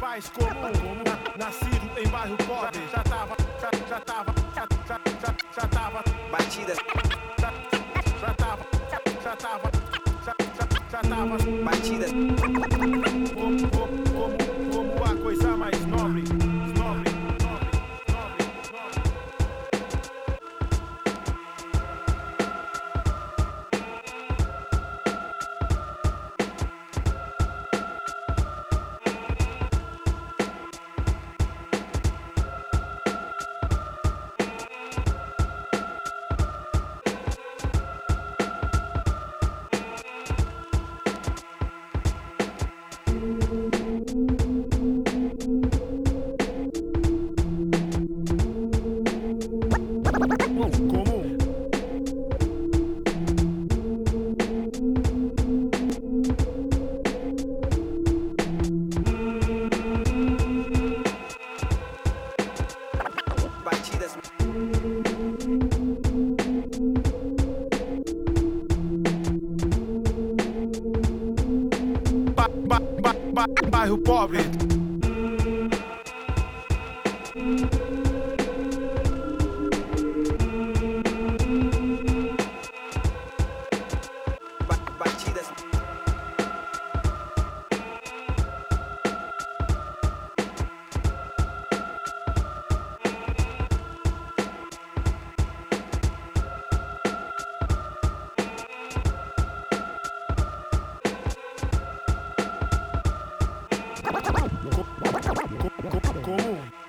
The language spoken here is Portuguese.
mais comum. Nascido em bairro pobre, já tava, já, já tava, já, já, já, já tava, Batidas, já, já tava, já tava, já, já, já tava. batidas, Como, como, como, como a coisa mais nobre, bairro pobre. ¿Cómo?